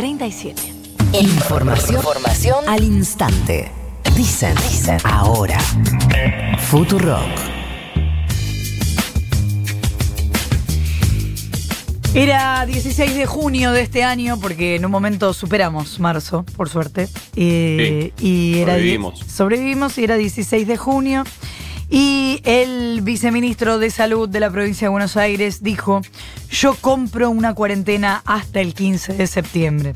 37. Información, información al instante. Dicen, dicen, ahora. Futurock. Era 16 de junio de este año, porque en un momento superamos marzo, por suerte. Y, y era sobrevivimos. sobrevivimos y era 16 de junio. Y el viceministro de Salud de la provincia de Buenos Aires dijo, yo compro una cuarentena hasta el 15 de septiembre.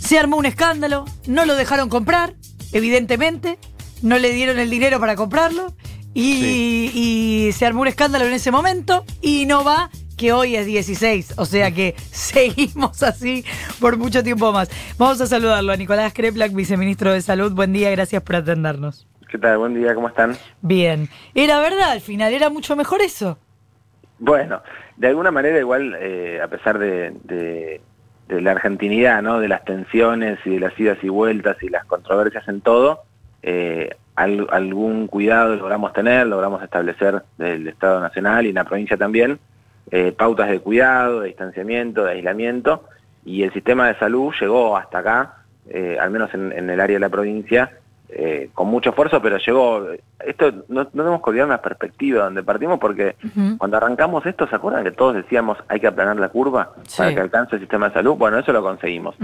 Se armó un escándalo, no lo dejaron comprar, evidentemente, no le dieron el dinero para comprarlo y, y se armó un escándalo en ese momento y no va que hoy es 16, o sea que seguimos así por mucho tiempo más. Vamos a saludarlo a Nicolás Kreplak, viceministro de Salud. Buen día, gracias por atendernos. ¿Qué tal? Buen día, ¿cómo están? Bien, era verdad, al final era mucho mejor eso. Bueno, de alguna manera igual, eh, a pesar de, de- de la argentinidad, ¿no? De las tensiones y de las idas y vueltas y las controversias en todo, eh, al- algún cuidado logramos tener, logramos establecer del Estado Nacional y en la provincia también, eh, pautas de cuidado, de distanciamiento, de aislamiento, y el sistema de salud llegó hasta acá, eh, al menos en, en el área de la provincia, eh, con mucho esfuerzo, pero llegó, esto no, no tenemos que olvidar una perspectiva donde partimos porque cuando arrancamos esto, ¿se acuerdan que todos decíamos hay que aplanar la curva Sí. para que alcance el sistema de salud? Bueno, eso lo conseguimos.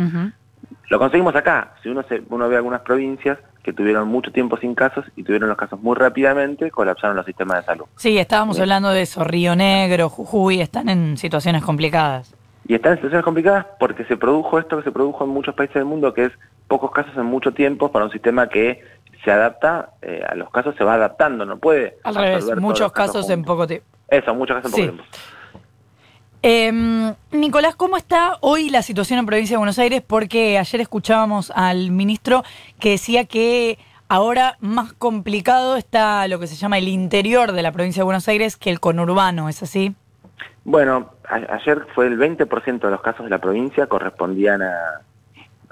Lo conseguimos acá. Si uno, se, uno ve algunas provincias que tuvieron mucho tiempo sin casos y tuvieron los casos muy rápidamente, colapsaron los sistemas de salud. Sí, estábamos hablando de eso. Río Negro, Jujuy, están en situaciones complicadas. Y están en situaciones complicadas porque se produjo esto que se produjo en muchos países del mundo, que es pocos casos en mucho tiempo para un sistema que se adapta, eh, a los casos se va adaptando, no puede Al revés, muchos casos en poco tiempo. Eso, muchos casos en poco tiempo. Em, Nicolás, ¿cómo está hoy la situación en provincia de Buenos Aires? Porque ayer escuchábamos al ministro que decía que ahora más complicado está lo que se llama el interior de la provincia de Buenos Aires que el conurbano, ¿es así? Bueno, a- ayer fue el 20% de los casos de la provincia correspondían a-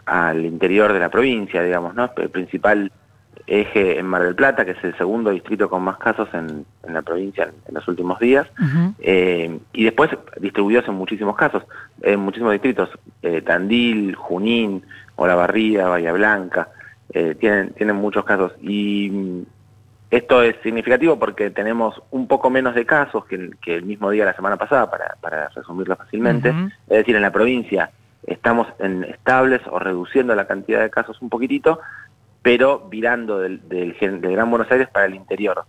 al interior de la provincia, digamos, ¿no? El principal eje en Mar del Plata, que es el segundo distrito con más casos en, en la provincia en, en los últimos días, eh, y después distribuidos en muchísimos casos, en muchísimos distritos, eh, Tandil, Junín, Olavarría, Bahía Blanca, eh, tienen, tienen muchos casos. Y esto es significativo porque tenemos un poco menos de casos que el, que el mismo día de la semana pasada, para, para resumirlo fácilmente. Es decir, en la provincia estamos en estables o reduciendo la cantidad de casos un poquitito, pero virando del, del, gen- del Gran Buenos Aires para el interior.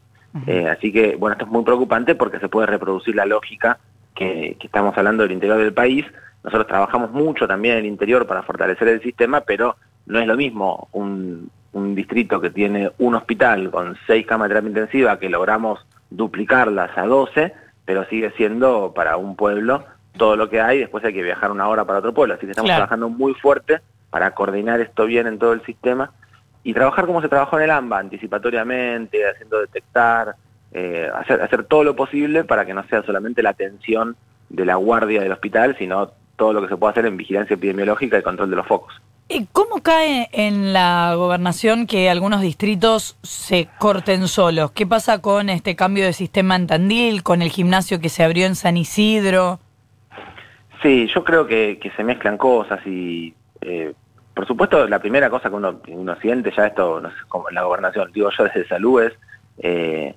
Eh, así que, bueno, esto es muy preocupante porque se puede reproducir la lógica que, que estamos hablando del interior del país. Nosotros trabajamos mucho también en el interior para fortalecer el sistema, pero no es lo mismo un, un distrito que tiene un hospital con seis camas de terapia intensiva que logramos duplicarlas a 12, pero sigue siendo para un pueblo todo lo que hay, después hay que viajar una hora para otro pueblo. Así que estamos Claro. trabajando muy fuerte para coordinar esto bien en todo el sistema y trabajar como se trabajó en el AMBA, anticipatoriamente, haciendo detectar, eh, hacer, hacer todo lo posible para que no sea solamente la atención de la guardia del hospital, sino todo lo que se pueda hacer en vigilancia epidemiológica y control de los focos. ¿Y ¿Cómo cae en la gobernación que algunos distritos se corten solos? ¿Qué pasa con este cambio de sistema en Tandil, con el gimnasio que se abrió en San Isidro? Sí, yo creo que, se mezclan cosas y, eh, por supuesto, la primera cosa que uno, siente, ya esto no sé, como la gobernación, digo yo desde salud, es, eh,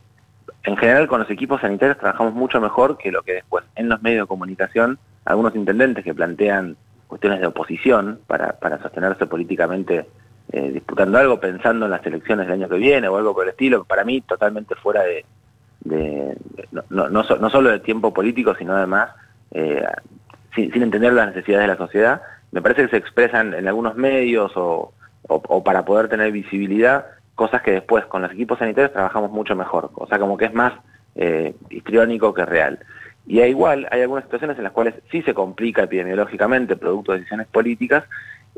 en general con los equipos sanitarios trabajamos mucho mejor que lo que después en los medios de comunicación, algunos intendentes que plantean cuestiones de oposición para, para sostenerse políticamente eh, disputando algo, pensando en las elecciones del año que viene o algo por el estilo, para mí totalmente fuera de, de- de- no, no, no, no solo del tiempo político, sino además eh, sin, entender las necesidades de la sociedad, me parece que se expresan en algunos medios o, o- o para poder tener visibilidad cosas que después con los equipos sanitarios trabajamos mucho mejor, o sea, como que es más eh, histriónico que real. Y a igual hay algunas situaciones en las cuales sí se complica epidemiológicamente, producto de decisiones políticas,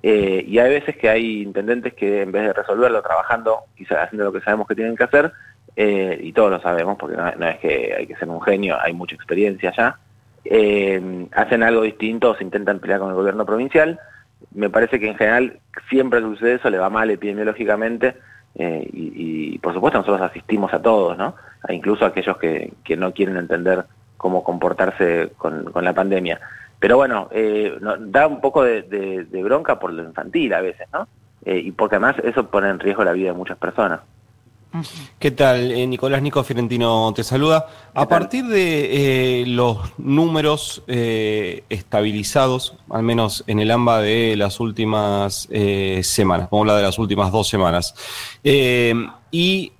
eh, y hay veces que hay intendentes que en vez de resolverlo trabajando, quizás haciendo lo que sabemos que tienen que hacer, eh, y todos lo sabemos, porque no, es que hay que ser un genio, hay mucha experiencia ya, eh, hacen algo distinto o se intentan pelear con el gobierno provincial. Me parece que en general siempre sucede eso le va mal epidemiológicamente y, y, por supuesto nosotros asistimos a todos, ¿no? Incluso a aquellos que, que no quieren entender cómo comportarse con, la pandemia. Pero bueno, eh, da un poco de, bronca por lo infantil a veces, ¿no? Eh, y porque además eso pone en riesgo la vida de muchas personas. ¿Qué tal? Eh, Nicolás Nico Fiorentino te saluda. A partir de eh, los números eh, estabilizados, al menos en el AMBA de las últimas semanas, vamos a hablar de las últimas dos semanas, y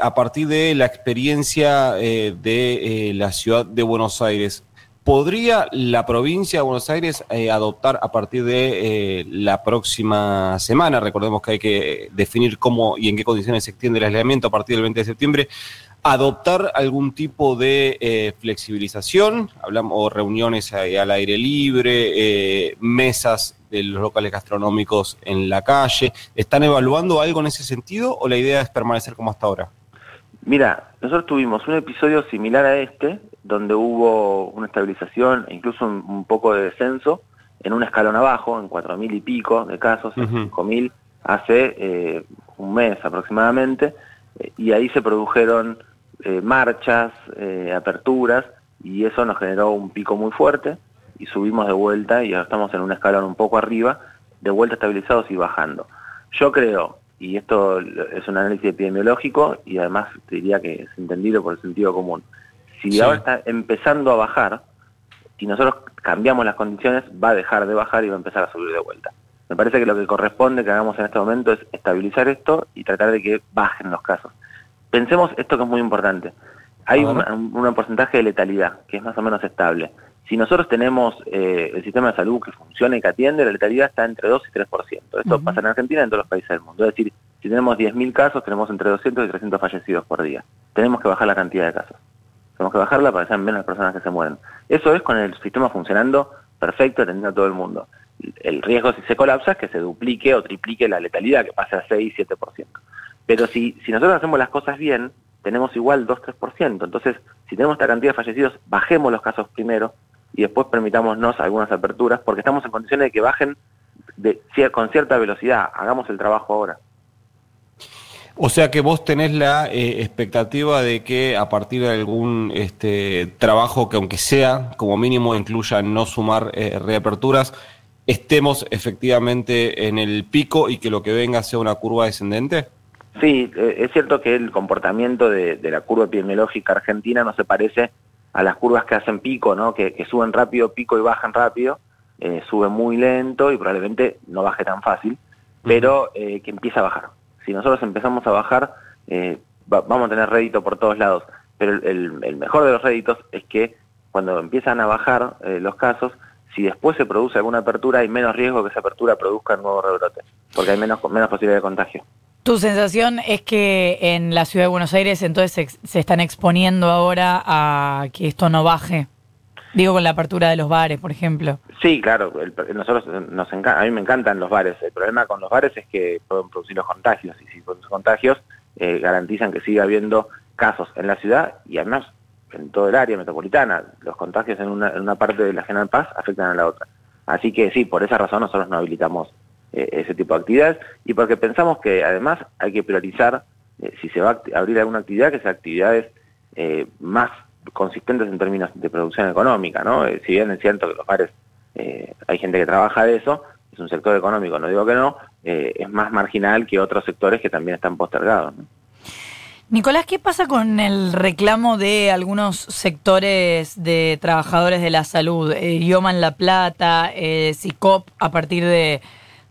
a partir de la experiencia de la ciudad de Buenos Aires, ¿Podría la provincia de Buenos Aires eh, adoptar a partir de eh, la próxima semana? Recordemos que hay que definir cómo y en qué condiciones se extiende el aislamiento a partir del 20 de septiembre. ¿Adoptar algún tipo de eh, flexibilización? Hablamos reuniones al aire libre, mesas de los locales gastronómicos en la calle. ¿Están evaluando algo en ese sentido o la idea es permanecer como hasta ahora? Mira, nosotros tuvimos un episodio similar a este, donde hubo una estabilización e incluso un, poco de descenso en un escalón abajo, en 4.000 y pico de casos, 5.000 hace eh, un mes aproximadamente, eh, y ahí se produjeron eh, marchas, aperturas, y eso nos generó un pico muy fuerte, y subimos de vuelta, y ahora estamos en un escalón un poco arriba, de vuelta estabilizados y bajando. Yo creo y esto es un análisis epidemiológico y además te diría que es entendido por el sentido común. Si ahora está empezando a bajar, si nosotros cambiamos las condiciones, va a dejar de bajar y va a empezar a subir de vuelta. Me parece que lo que corresponde que hagamos en este momento es estabilizar esto y tratar de que bajen los casos. Pensemos esto que es muy importante. Hay un porcentaje de letalidad que es más o menos estable. Si nosotros tenemos eh, el sistema de salud que funciona y que atiende, la letalidad está entre 2 y 3%. Esto pasa en Argentina y en todos los países del mundo. Es decir, si tenemos 10.000 casos, tenemos entre 200 y 300 fallecidos por día. Tenemos que bajar la cantidad de casos. Tenemos que bajarla para que sean menos las personas que se mueren. Eso es con el sistema funcionando perfecto, atendiendo a todo el mundo. El riesgo si se colapsa es que se duplique o triplique la letalidad, que pase a 6, 7%. Pero si, si nosotros hacemos las cosas bien, tenemos igual 2, 3%. Entonces, si tenemos esta cantidad de fallecidos, bajemos los casos primero, y después permitámonos algunas aperturas, porque estamos en condiciones de que bajen de, con cierta velocidad. Hagamos el trabajo ahora. O sea que vos tenés la eh, expectativa de que a partir de algún este, trabajo que aunque sea como mínimo incluya no sumar eh, reaperturas, estemos efectivamente en el pico y que lo que venga sea una curva descendente? Sí, eh, es cierto que el comportamiento de, de la curva epidemiológica argentina no se parece a las curvas que hacen pico, ¿no? que, suben rápido, pico y bajan rápido, eh, sube muy lento y probablemente no baje tan fácil, pero eh, que empieza a bajar. Si nosotros empezamos a bajar, eh, vamos a tener rédito por todos lados, pero el, mejor de los réditos es que cuando empiezan a bajar los casos, si después se produce alguna apertura, hay menos riesgo que esa apertura produzca nuevos rebrotes, porque hay menos, menos posibilidad de contagio. Tu sensación es que en la ciudad de Buenos Aires entonces se, están exponiendo ahora a que esto no baje. Digo con la apertura de los bares, por ejemplo. Sí, claro. nosotros nos a mí me encantan los bares. El problema con los bares es que pueden producir los contagios y si los contagios eh, garantizan que siga habiendo casos en la ciudad y además en todo el área metropolitana. Los contagios en una, en una parte de la General Paz afectan a la otra. Así que sí, por esa razón nosotros no habilitamos eh, ese tipo de actividades y porque pensamos que además hay que priorizar, eh, si se va a abrir alguna actividad, que sean actividades eh, más consistentes en términos de producción económica, ¿no? si bien es cierto que los bares, hay gente que trabaja de eso, es un sector económico, no digo que no, es más marginal que otros sectores que también están postergados. Nicolás, ¿qué pasa con el reclamo de algunos sectores de trabajadores de la salud? Eh, Yoman La Plata, SICOP, a partir de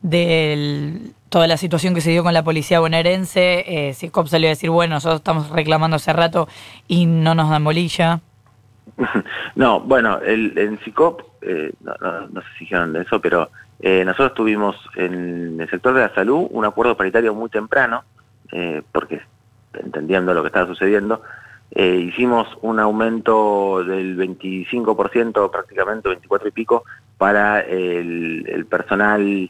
de toda la situación que se dio con la policía bonaerense, eh, SICOP salió a decir, bueno, nosotros estamos reclamando hace rato y no nos dan bolilla. No, bueno, el, en SICOP, eh, no, se dijeron de eso, pero eh, nosotros tuvimos en el sector de la salud un acuerdo paritario muy temprano, eh, porque entendiendo lo que estaba sucediendo, hicimos un aumento del 25%, prácticamente 24 y pico, para el personal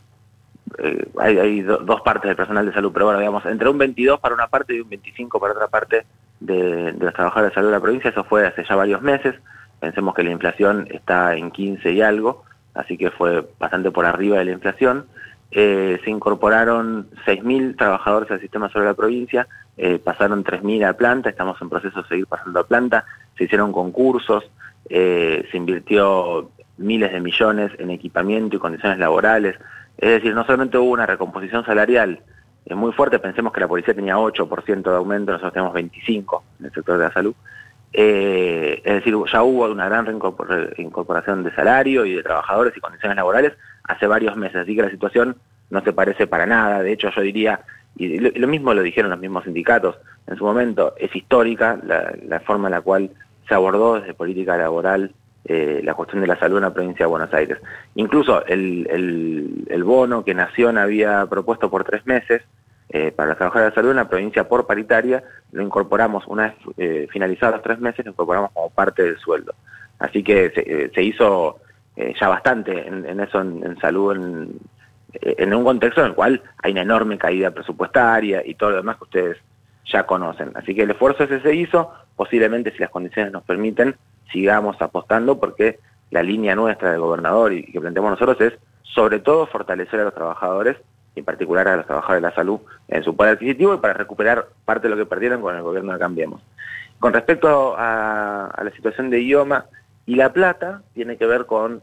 eh, hay, dos partes del personal de salud, pero bueno, digamos, entre un 22 para una parte y un 25 para otra parte de, los trabajadores de salud de la provincia, eso fue hace ya varios meses, pensemos que la inflación está en 15 y algo, así que fue bastante por arriba de la inflación, eh, se incorporaron 6.000 trabajadores al sistema sobre la provincia, eh, pasaron 3.000 a planta, estamos en proceso de seguir pasando a planta, se hicieron concursos, se invirtió miles de millones en equipamiento y condiciones laborales. Es decir, no solamente hubo una recomposición salarial es muy fuerte, pensemos que la policía tenía 8% de aumento, nosotros tenemos 25% en el sector de la salud. Eh, es decir, ya hubo una gran incorporación de salario y de trabajadores y condiciones laborales hace varios meses, así que la situación no se parece para nada, de hecho yo diría, y lo, mismo lo dijeron los mismos sindicatos en su momento, es histórica la, forma en la cual se abordó desde política laboral eh, la cuestión de la salud en la provincia de Buenos Aires. Incluso el, el bono que Nación había propuesto por tres meses, eh, para los trabajadores de salud en la provincia por paritaria, lo incorporamos una vez eh, finalizados los tres meses, lo incorporamos como parte del sueldo. Así que se, eh, hizo ya bastante en, eso en, salud, en, un contexto en el cual hay una enorme caída presupuestaria y todo lo demás que ustedes ya conocen. Así que el esfuerzo ese se hizo, posiblemente si las condiciones nos permiten, sigamos apostando porque la línea nuestra del gobernador y que planteamos nosotros es sobre todo fortalecer a los trabajadores en particular a los trabajadores de la salud en su poder adquisitivo y para recuperar parte de lo que perdieron con el gobierno de Cambiemos. Con respecto a, la situación de IOMA y La Plata, tiene que ver con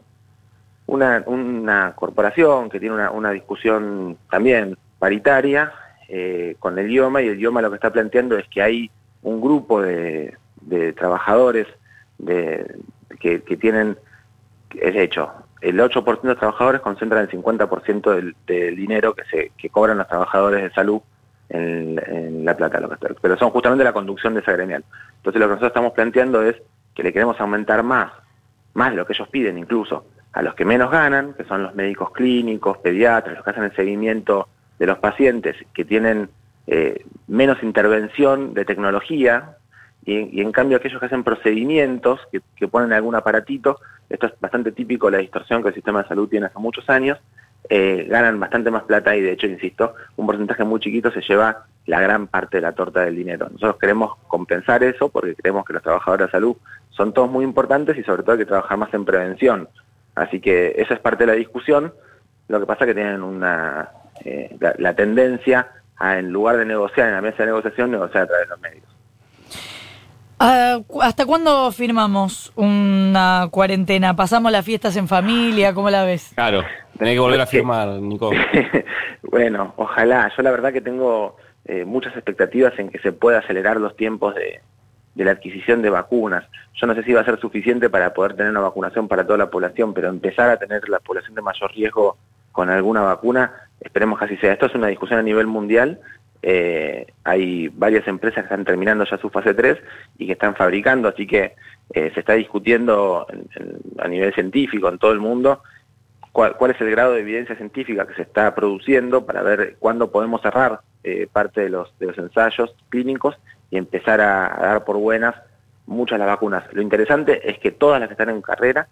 una, corporación que tiene una, discusión también paritaria eh, con el IOMA y el IOMA lo que está planteando es que hay un grupo de, trabajadores de, que, tienen, es hecho, el 8% de los trabajadores concentran el 50% del, del, dinero que, se, que cobran los trabajadores de salud en, La Plata, lo que pero son justamente la conducción de esa gremial. Entonces lo que nosotros estamos planteando es que le queremos aumentar más, más lo que ellos piden incluso, a los que menos ganan, que son los médicos clínicos, pediatras, los que hacen el seguimiento de los pacientes, que tienen eh, menos intervención de tecnología, y, en cambio aquellos que hacen procedimientos, que, ponen algún aparatito, esto es bastante típico la distorsión que el sistema de salud tiene hace muchos años, eh, ganan bastante más plata y de hecho, insisto, un porcentaje muy chiquito se lleva la gran parte de la torta del dinero. Nosotros queremos compensar eso porque creemos que los trabajadores de salud son todos muy importantes y sobre todo hay que trabajar más en prevención. Así que eso es parte de la discusión. Lo que pasa es que tienen una eh, la, tendencia a, en lugar de negociar en la mesa de negociación, negociar a través de los medios. Ah, ¿Hasta cuándo firmamos una cuarentena? ¿Pasamos las fiestas en familia? ¿Cómo la ves? Claro, tenés que volver a firmar, Nico. bueno, ojalá. Yo la verdad que tengo eh, muchas expectativas en que se pueda acelerar los tiempos de, la adquisición de vacunas. Yo no sé si va a ser suficiente para poder tener una vacunación para toda la población, pero empezar a tener la población de mayor riesgo con alguna vacuna, esperemos que así sea. Esto es una discusión a nivel mundial eh, hay varias empresas que están terminando ya su fase 3 y que están fabricando, así que eh, se está discutiendo a nivel científico en todo el mundo cuál, es el grado de evidencia científica que se está produciendo para ver cuándo podemos cerrar eh, parte de los, de los ensayos clínicos y empezar a, dar por buenas muchas las vacunas. Lo interesante es que todas las que están en carrera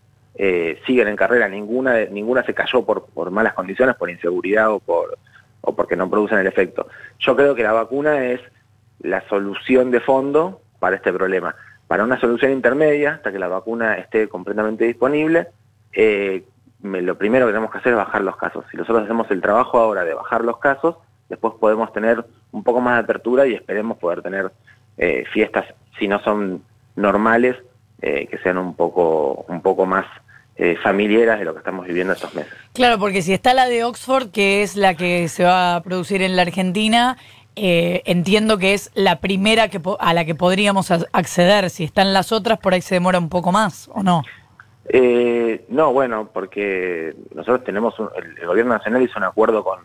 siguen en carrera, ninguna, ninguna se cayó por, por malas condiciones, por inseguridad o por o porque no producen el efecto. Yo creo que la vacuna es la solución de fondo para este problema. Para una solución intermedia, hasta que la vacuna esté completamente disponible, eh, lo primero que tenemos que hacer es bajar los casos. Si nosotros hacemos el trabajo ahora de bajar los casos, después podemos tener un poco más de apertura y esperemos poder tener eh, fiestas, si no son normales, eh, que sean un poco, un poco más eh, familiares de lo que estamos viviendo estos meses. Claro, porque si está la de Oxford, que es la que se va a producir en la Argentina, eh, entiendo que es la primera que a la que podríamos acceder. Si están las otras, por ahí se demora un poco más, ¿o no? Eh, no, bueno, porque nosotros tenemos, el, gobierno nacional hizo un acuerdo con,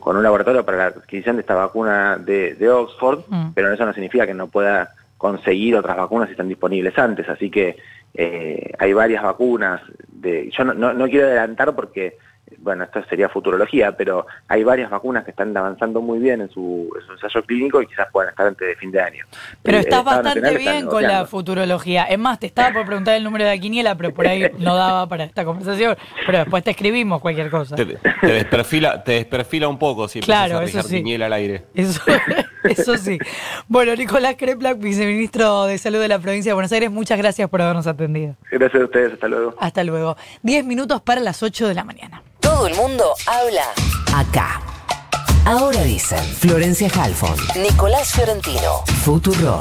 con un laboratorio para la adquisición de esta vacuna de, Oxford, mm. pero eso no significa que no pueda conseguir otras vacunas si están disponibles antes. Así que eh, hay varias vacunas. De, yo no, no, quiero adelantar porque, bueno, esto sería futurología, pero hay varias vacunas que están avanzando muy bien en su, ensayo clínico y quizás puedan estar antes de fin de año. Pero estás bastante bien con la futurología. Es más, te estaba por preguntar el número de la quiniela, pero por ahí no daba para esta conversación. Pero después te escribimos cualquier cosa. Te, desperfila, te desperfila un poco si claro, a quiniela al aire. Eso, eso sí. Bueno, Nicolás Kreplak, viceministro de Salud de la provincia de Buenos Aires, muchas gracias por habernos atendido. Gracias a ustedes, hasta luego. Hasta luego. Diez minutos para las ocho de la mañana. Todo el mundo habla acá. Ahora dicen Florencia Halfon, Nicolás Fiorentino, Futuro.